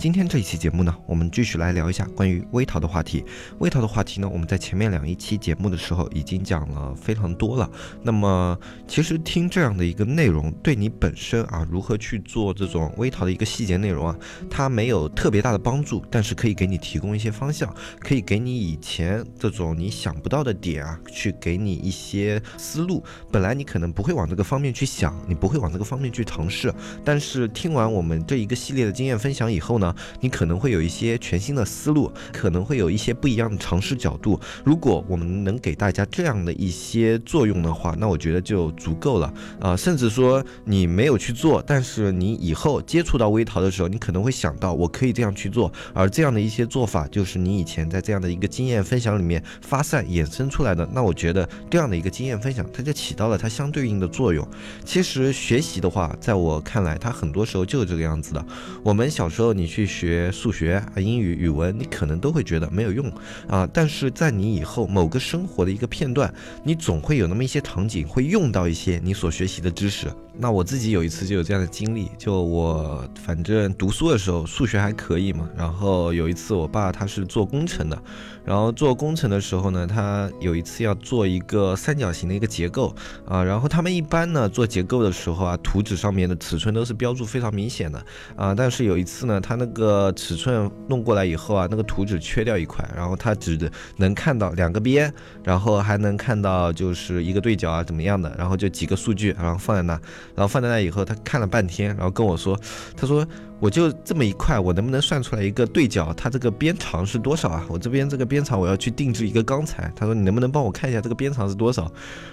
今天这一期节目呢，我们继续来聊一下关于微淘的话题。微淘的话题呢，我们在前面两一期节目的时候已经讲了非常多了。那么，其实听这样的一个内容，对你本身啊，如何去做这种微淘的一个细节内容啊，它没有特别大的帮助，但是可以给你提供一些方向，可以给你以前这种你想不到的点啊，去给你一些思路。本来你可能不会往这个方面去想，你不会往这个方面去尝试，但是听完我们这一个系列的经验分享以后呢？你可能会有一些全新的思路，可能会有一些不一样的尝试角度。如果我们能给大家这样的一些作用的话，那我觉得就足够了啊。甚至说你没有去做，但是你以后接触到微淘的时候，你可能会想到我可以这样去做。而这样的一些做法，就是你以前在这样的一个经验分享里面发散衍生出来的。那我觉得这样的一个经验分享，它就起到了它相对应的作用。其实学习的话，在我看来，它很多时候就是这个样子的。我们小时候你去。去学数学啊，英语、语文，你可能都会觉得没有用啊。但是在你以后某个生活的一个片段，你总会有那么一些场景会用到一些你所学习的知识。那我自己有一次就有这样的经历，就我反正读书的时候数学还可以嘛。然后有一次我爸他是做工程的，然后做工程的时候呢，他有一次要做一个三角形的一个结构啊。然后他们一般呢做结构的时候啊，图纸上面的尺寸都是标注非常明显的啊。但是有一次呢，他那个尺寸弄过来以后啊，那个图纸缺掉一块，然后他只能看到两个边，然后还能看到就是一个对角啊怎么样的，然后就几个数据，然后放在那。然后放在那以后，他看了半天，然后跟我说：“他说。”我就这么一块，我能不能算出来一个对角？它这个边长是多少啊？我这边这个边长我要去定制一个钢材。他说你能不能帮我看一下这个边长是多少？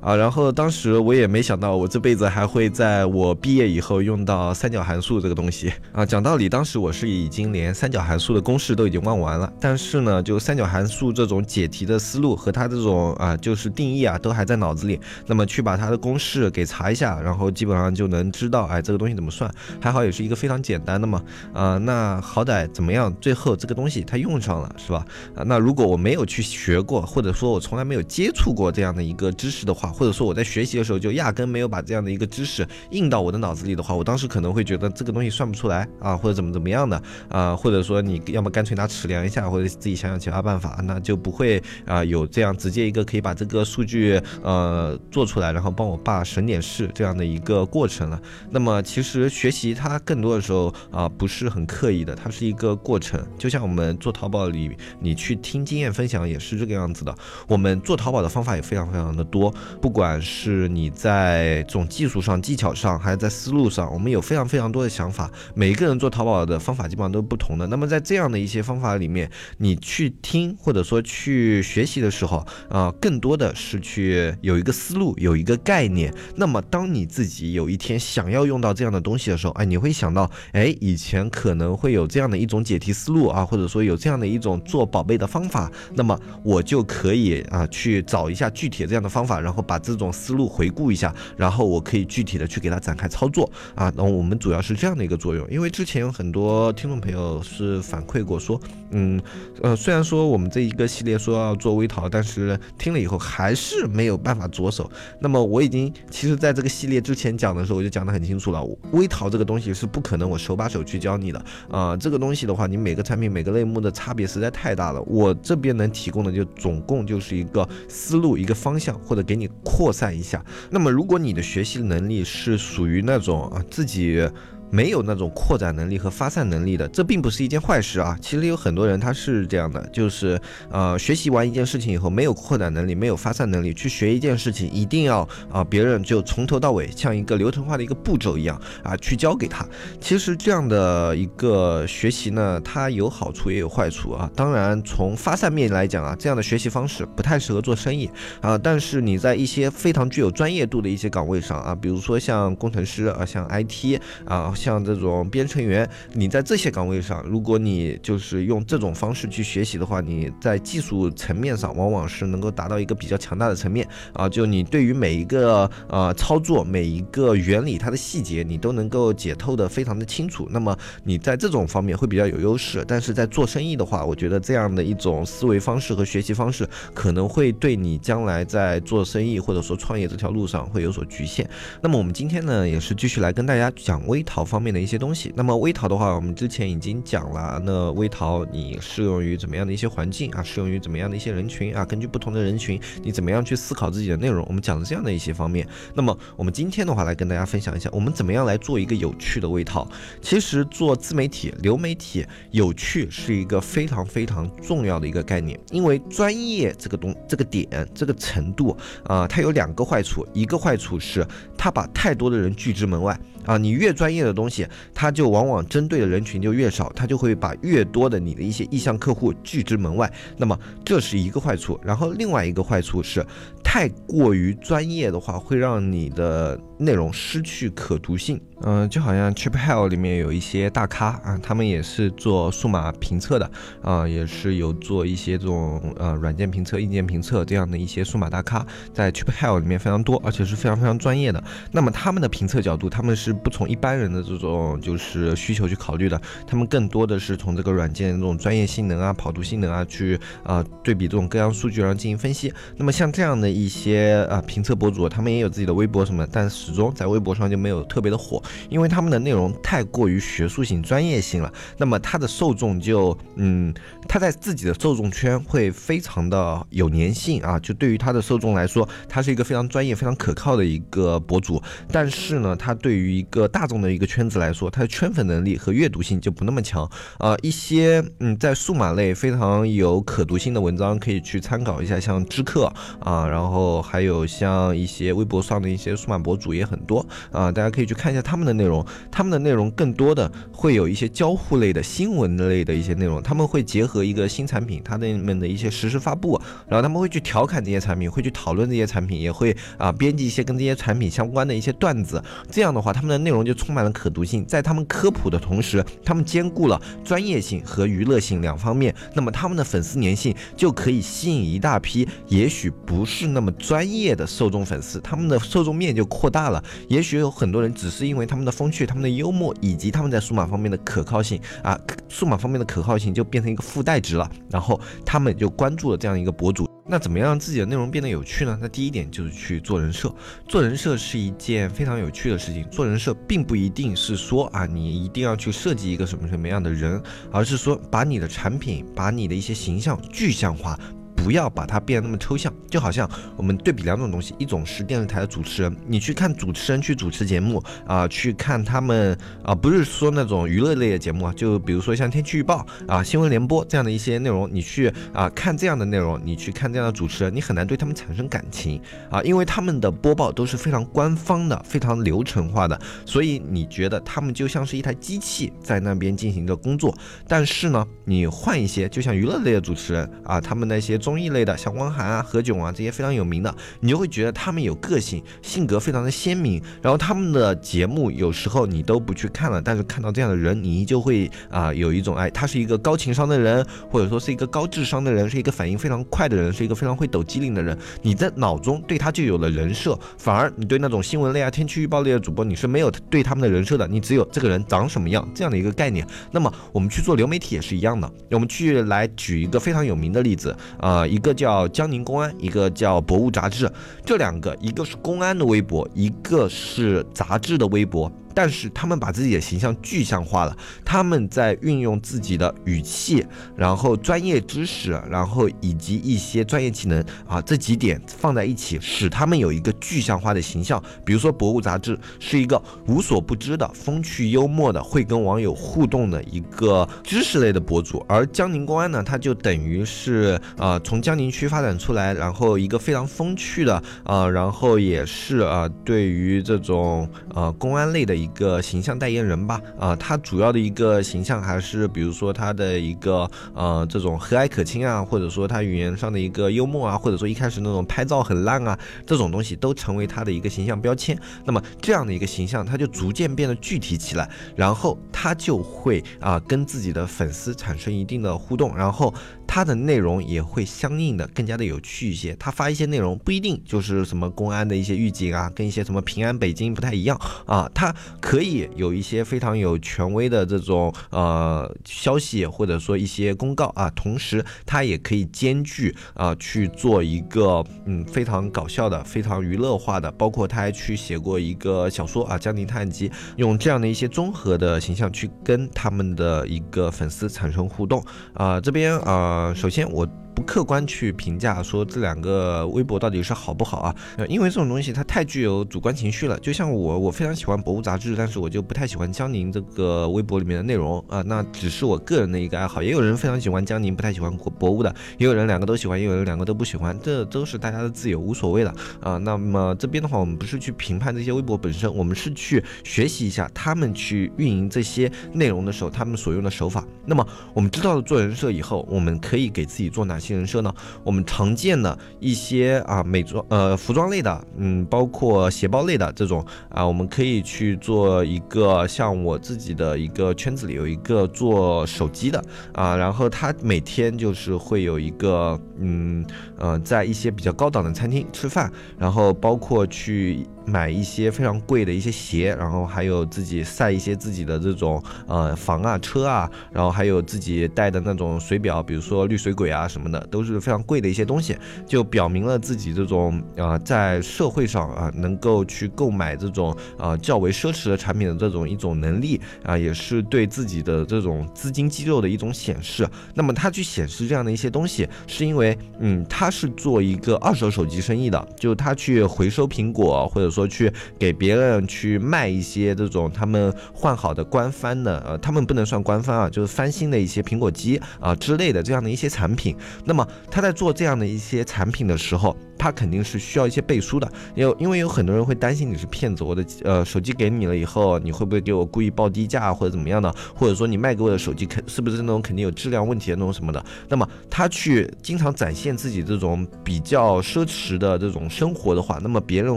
啊，然后当时我也没想到我这辈子还会在我毕业以后用到三角函数这个东西啊。讲道理，当时我是已经连三角函数的公式都已经忘完了，但是呢，就三角函数这种解题的思路和它这种啊就是定义啊都还在脑子里。那么去把它的公式给查一下，然后基本上就能知道哎这个东西怎么算。还好也是一个非常简单的。嘛，啊，那好歹怎么样？最后这个东西它用上了，是吧？啊，那如果我没有去学过，或者说我从来没有接触过这样的一个知识的话，或者说我在学习的时候就压根没有把这样的一个知识印到我的脑子里的话，我当时可能会觉得这个东西算不出来啊，或者怎么怎么样的啊，或者说你要么干脆拿尺量一下，或者自己想想其他办法，那就不会啊有这样直接一个可以把这个数据呃做出来，然后帮我爸省点事这样的一个过程了。那么其实学习它更多的时候。啊不是很刻意的，它是一个过程。就像我们做淘宝里，你去听经验分享也是这个样子的。我们做淘宝的方法也非常非常的多，不管是你在这种技术上、技巧上，还是在思路上，我们有非常非常多的想法。每一个人做淘宝的方法基本上都是不同的。那么在这样的一些方法里面，你去听或者说去学习的时候，啊，更多的是去有一个思路，有一个概念。那么当你自己有一天想要用到这样的东西的时候，哎，你会想到，哎。以前可能会有这样的一种解题思路啊，或者说有这样的一种做宝贝的方法，那么我就可以啊去找一下具体的这样的方法，然后把这种思路回顾一下，然后我可以具体的去给它展开操作啊。那我们主要是这样的一个作用，因为之前有很多听众朋友是反馈过说，嗯呃，虽然说我们这一个系列说要做微淘，但是听了以后还是没有办法着手。那么我已经其实在这个系列之前讲的时候，我就讲得很清楚了，微淘这个东西是不可能我手把手。去教你的啊，这个东西的话，你每个产品每个类目的差别实在太大了。我这边能提供的就总共就是一个思路、一个方向，或者给你扩散一下。那么，如果你的学习能力是属于那种啊自己。没有那种扩展能力和发散能力的，这并不是一件坏事啊。其实有很多人他是这样的，就是呃，学习完一件事情以后，没有扩展能力，没有发散能力，去学一件事情，一定要啊，别人就从头到尾像一个流程化的一个步骤一样啊，去教给他。其实这样的一个学习呢，它有好处也有坏处啊。当然，从发散面来讲啊，这样的学习方式不太适合做生意啊。但是你在一些非常具有专业度的一些岗位上啊，比如说像工程师啊，像 IT 啊。像这种编程员，你在这些岗位上，如果你就是用这种方式去学习的话，你在技术层面上往往是能够达到一个比较强大的层面啊。就你对于每一个呃操作、每一个原理，它的细节你都能够解透的非常的清楚。那么你在这种方面会比较有优势。但是在做生意的话，我觉得这样的一种思维方式和学习方式可能会对你将来在做生意或者说创业这条路上会有所局限。那么我们今天呢，也是继续来跟大家讲微淘方面的一些东西。那么微淘的话，我们之前已经讲了，那微淘你适用于怎么样的一些环境啊？适用于怎么样的一些人群啊？根据不同的人群，你怎么样去思考自己的内容？我们讲了这样的一些方面。那么我们今天的话，来跟大家分享一下，我们怎么样来做一个有趣的微淘。其实做自媒体、流媒体，有趣是一个非常非常重要的一个概念，因为专业这个东这个点这个程度啊，它有两个坏处，一个坏处是它把太多的人拒之门外啊，你越专业的东西，它就往往针对的人群就越少，它就会把越多的你的一些意向客户拒之门外，那么这是一个坏处。然后另外一个坏处是，太过于专业的话，会让你的内容失去可读性。嗯，就好像 Chip Hell 里面有一些大咖啊，他们也是做数码评测的啊，也是有做一些这种呃软件评测、硬件评测这样的一些数码大咖，在 Chip Hell 里面非常多，而且是非常非常专业的。那么他们的评测角度，他们是不从一般人的这种就是需求去考虑的，他们更多的是从这个软件这种专业性能啊、跑图性能啊去啊对比这种各样数据，然后进行分析。那么像这样的一些啊评测博主，他们也有自己的微博什么，但始终在微博上就没有特别的火。因为他们的内容太过于学术性、专业性了，那么他的受众就，嗯，他在自己的受众圈会非常的有粘性啊，就对于他的受众来说，他是一个非常专业、非常可靠的一个博主。但是呢，他对于一个大众的一个圈子来说，它的圈粉能力和阅读性就不那么强啊。一些嗯，在数码类非常有可读性的文章，可以去参考一下，像知客啊，然后还有像一些微博上的一些数码博主也很多啊，大家可以去。看一下他们的内容，他们的内容更多的会有一些交互类的新闻类的一些内容，他们会结合一个新产品，他们的一些实时发布，然后他们会去调侃这些产品，会去讨论这些产品，也会啊编辑一些跟这些产品相关的一些段子。这样的话，他们的内容就充满了可读性，在他们科普的同时，他们兼顾了专业性和娱乐性两方面，那么他们的粉丝粘性就可以吸引一大批也许不是那么专业的受众粉丝，他们的受众面就扩大了，也许有很多人只。是因为他们的风趣、他们的幽默，以及他们在数码方面的可靠性啊，数码方面的可靠性就变成一个附带值了。然后他们就关注了这样一个博主。那怎么样让自己的内容变得有趣呢？那第一点就是去做人设。做人设是一件非常有趣的事情。做人设并不一定是说啊，你一定要去设计一个什么什么样的人，而是说把你的产品、把你的一些形象具象化。不要把它变得那么抽象，就好像我们对比两种东西，一种是电视台的主持人，你去看主持人去主持节目啊，去看他们啊，不是说那种娱乐类的节目啊，就比如说像天气预报啊、新闻联播这样的一些内容，你去啊看这样的内容，你去看这样的主持人，你很难对他们产生感情啊，因为他们的播报都是非常官方的、非常流程化的，所以你觉得他们就像是一台机器在那边进行着工作。但是呢，你换一些，就像娱乐类的主持人啊，他们那些。综艺类的，像汪涵啊、何炅啊这些非常有名的，你就会觉得他们有个性，性格非常的鲜明。然后他们的节目有时候你都不去看了，但是看到这样的人，你就会啊有一种哎，他是一个高情商的人，或者说是一个高智商的人，是一个反应非常快的人，是一个非常会抖机灵的人。你在脑中对他就有了人设，反而你对那种新闻类啊、天气预报类的主播，你是没有对他们的人设的，你只有这个人长什么样这样的一个概念。那么我们去做流媒体也是一样的，我们去来举一个非常有名的例子啊。啊，一个叫江宁公安，一个叫博物杂志，这两个，一个是公安的微博，一个是杂志的微博。但是他们把自己的形象具象化了，他们在运用自己的语气，然后专业知识，然后以及一些专业技能啊，这几点放在一起，使他们有一个具象化的形象。比如说，博物杂志是一个无所不知的、风趣幽默的、会跟网友互动的一个知识类的博主，而江宁公安呢，它就等于是呃从江宁区发展出来，然后一个非常风趣的啊，然后也是啊对于这种呃公安类的一。一个形象代言人吧，啊，他主要的一个形象还是比如说他的一个呃这种和蔼可亲啊，或者说他语言上的一个幽默啊，或者说一开始那种拍照很烂啊，这种东西都成为他的一个形象标签。那么这样的一个形象，他就逐渐变得具体起来，然后他就会啊跟自己的粉丝产生一定的互动，然后。他的内容也会相应的更加的有趣一些。他发一些内容不一定就是什么公安的一些预警啊，跟一些什么平安北京不太一样啊。他可以有一些非常有权威的这种呃消息，或者说一些公告啊。同时，它也可以兼具啊去做一个嗯非常搞笑的、非常娱乐化的。包括他还去写过一个小说啊《江宁探案集》，用这样的一些综合的形象去跟他们的一个粉丝产生互动啊。这边啊。首先我。不客观去评价说这两个微博到底是好不好啊？因为这种东西它太具有主观情绪了。就像我，我非常喜欢《博物杂志》，但是我就不太喜欢江宁这个微博里面的内容啊。那只是我个人的一个爱好。也有人非常喜欢江宁，不太喜欢博博物的；也有人两个都喜欢，也有人两个都不喜欢。这都是大家的自由，无所谓的啊。那么这边的话，我们不是去评判这些微博本身，我们是去学习一下他们去运营这些内容的时候，他们所用的手法。那么我们知道了做人设以后，我们可以给自己做哪些？人设呢？我们常见的一些啊美妆呃服装类的，嗯，包括鞋包类的这种啊，我们可以去做一个像我自己的一个圈子里有一个做手机的啊，然后他每天就是会有一个嗯呃在一些比较高档的餐厅吃饭，然后包括去。买一些非常贵的一些鞋，然后还有自己晒一些自己的这种呃房啊车啊，然后还有自己带的那种水表，比如说绿水鬼啊什么的，都是非常贵的一些东西，就表明了自己这种啊在社会上啊能够去购买这种啊较为奢侈的产品的这种一种能力啊，也是对自己的这种资金肌肉的一种显示。那么他去显示这样的一些东西，是因为嗯他是做一个二手手机生意的，就他去回收苹果或者说。说去给别人去卖一些这种他们换好的官方的，呃，他们不能算官方啊，就是翻新的一些苹果机啊之类的这样的一些产品。那么他在做这样的一些产品的时候。他肯定是需要一些背书的，有因为有很多人会担心你是骗子，我的呃手机给你了以后，你会不会给我故意报低价或者怎么样的，或者说你卖给我的手机肯是不是那种肯定有质量问题的那种什么的？那么他去经常展现自己这种比较奢侈的这种生活的话，那么别人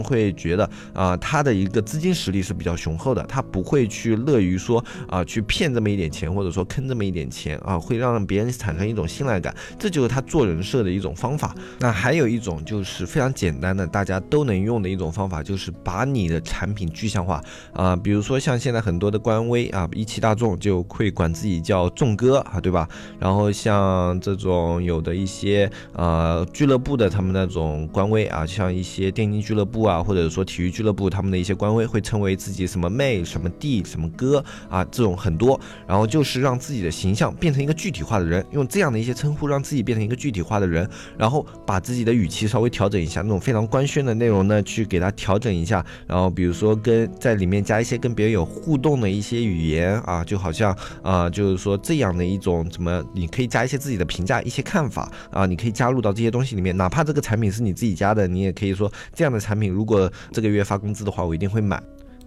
会觉得啊他的一个资金实力是比较雄厚的，他不会去乐于说啊去骗这么一点钱，或者说坑这么一点钱啊，会让别人产生一种信赖感，这就是他做人设的一种方法。那还有一种就是。非常简单的，大家都能用的一种方法，就是把你的产品具象化啊。比如说像现在很多的官微啊，一汽大众就会管自己叫众哥啊，对吧？然后像这种有的一些呃俱乐部的他们那种官微啊，像一些电竞俱乐部啊，或者说体育俱乐部他们的一些官微会称为自己什么妹、什么弟、什么哥啊，这种很多。然后就是让自己的形象变成一个具体化的人，用这样的一些称呼让自己变成一个具体化的人，然后把自己的语气稍微调。整一下那种非常官宣的内容呢，去给它调整一下，然后比如说跟在里面加一些跟别人有互动的一些语言啊，就好像啊，就是说这样的一种怎么，你可以加一些自己的评价、一些看法啊，你可以加入到这些东西里面，哪怕这个产品是你自己家的，你也可以说这样的产品，如果这个月发工资的话，我一定会买。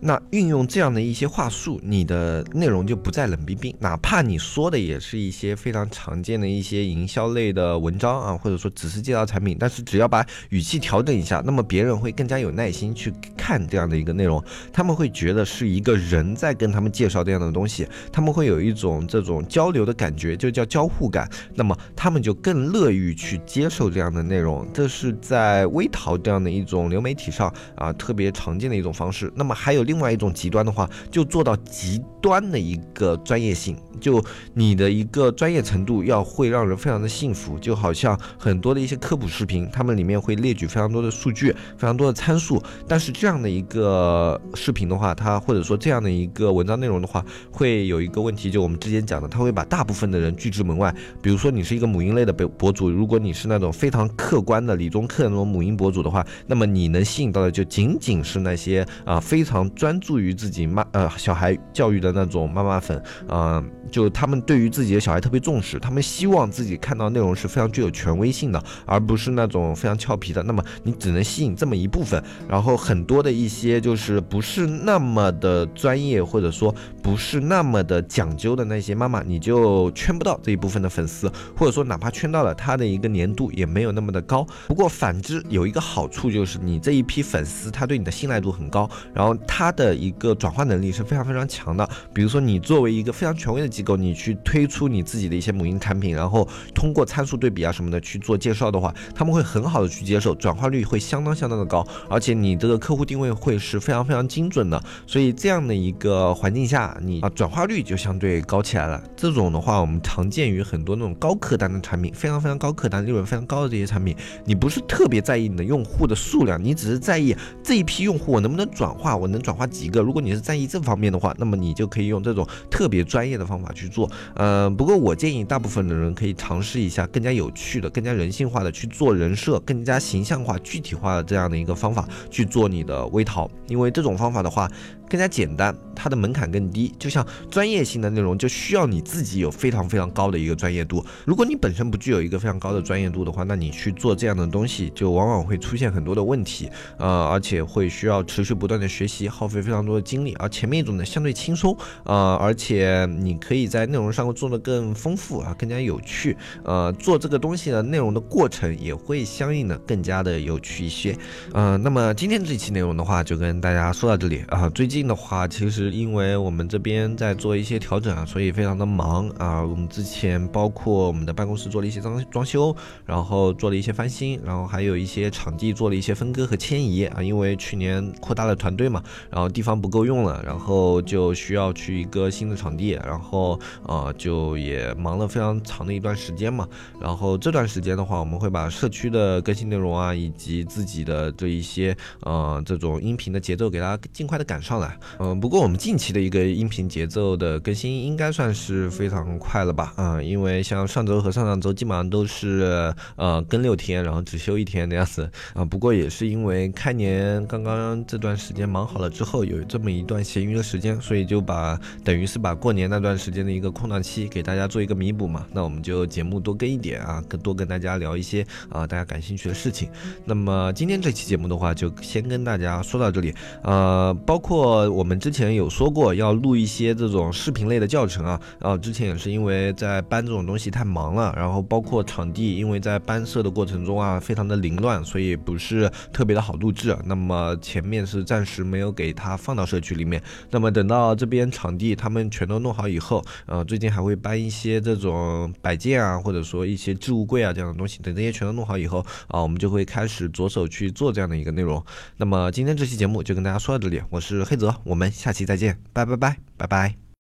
那运用这样的一些话术，你的内容就不再冷冰冰，哪怕你说的也是一些非常常见的一些营销类的文章啊，或者说只是介绍产品，但是只要把语气调整一下，那么别人会更加有耐心去看这样的一个内容，他们会觉得是一个人在跟他们介绍这样的东西，他们会有一种这种交流的感觉，就叫交互感，那么他们就更乐于去接受这样的内容，这是在微淘这样的一种流媒体上啊特别常见的一种方式。那么还有。另另外一种极端的话，就做到极端的一个专业性，就你的一个专业程度要会让人非常的幸福，就好像很多的一些科普视频，他们里面会列举非常多的数据，非常多的参数，但是这样的一个视频的话，它或者说这样的一个文章内容的话，会有一个问题，就我们之前讲的，它会把大部分的人拒之门外。比如说你是一个母婴类的博博主，如果你是那种非常客观的理中客那种母婴博主的话，那么你能吸引到的就仅仅是那些啊非常。专注于自己妈呃小孩教育的那种妈妈粉，呃，就他们对于自己的小孩特别重视，他们希望自己看到内容是非常具有权威性的，而不是那种非常俏皮的。那么你只能吸引这么一部分，然后很多的一些就是不是那么的专业，或者说不是那么的讲究的那些妈妈，你就圈不到这一部分的粉丝，或者说哪怕圈到了，他的一个粘度也没有那么的高。不过反之有一个好处就是你这一批粉丝，他对你的信赖度很高，然后他的一个转化能力是非常非常强的。比如说你作为一个非常权威的机构，你去推出你自己的一些母婴产品，然后通过参数对比啊什么的去做介绍的话，他们会很好的去接受，转化率会相当相当的高，而且你这个客户定位会是非常非常精准的。所以这样的一个环境下，你啊转化率就相对高起来了。这种的话，我们常见于很多那种高客单的产品，非常非常高客单、利润非常高的这些产品，你不是特别在意你的用户的数量，你只是在意这一批用户我能不能转化，我能转化几个。如果你是在意这方面的话，那么你就可以用这种特别专业的方法去做。呃，不过我建议大部分的人可以尝试一下更加有趣的、更加人性化的去做人设，更加形象化、具体化的这样的一个方法去做你的微淘，因为这种方法的话。更加简单，它的门槛更低。就像专业性的内容，就需要你自己有非常非常高的一个专业度。如果你本身不具有一个非常高的专业度的话，那你去做这样的东西，就往往会出现很多的问题。呃，而且会需要持续不断的学习，耗费非常多的精力。而前面一种呢，相对轻松，呃，而且你可以在内容上做的更丰富啊，更加有趣。呃，做这个东西的内容的过程也会相应的更加的有趣一些。呃，那么今天这期内容的话，就跟大家说到这里啊。最近。近的话，其实因为我们这边在做一些调整啊，所以非常的忙啊。我们之前包括我们的办公室做了一些装装修，然后做了一些翻新，然后还有一些场地做了一些分割和迁移啊。因为去年扩大了团队嘛，然后地方不够用了，然后就需要去一个新的场地，然后啊就也忙了非常长的一段时间嘛。然后这段时间的话，我们会把社区的更新内容啊，以及自己的这一些呃这种音频的节奏给大家尽快的赶上来。嗯，不过我们近期的一个音频节奏的更新应该算是非常快了吧？啊，因为像上周和上上周基本上都是呃更六天，然后只休一天的样子啊。不过也是因为开年刚刚这段时间忙好了之后，有这么一段闲余的时间，所以就把等于是把过年那段时间的一个空档期给大家做一个弥补嘛。那我们就节目多更一点啊，更多跟大家聊一些啊大家感兴趣的事情。那么今天这期节目的话，就先跟大家说到这里，呃，包括。呃我们之前有说过要录一些这种视频类的教程啊，然后之前也是因为在搬这种东西太忙了，然后包括场地，因为在搬设的过程中啊，非常的凌乱，所以不是特别的好录制。那么前面是暂时没有给它放到社区里面。那么等到这边场地他们全都弄好以后，呃，最近还会搬一些这种摆件啊，或者说一些置物柜啊这样的东西。等这些全都弄好以后啊，我们就会开始着手去做这样的一个内容。那么今天这期节目就跟大家说到这里，我是黑子我们下期再见，拜拜拜拜拜。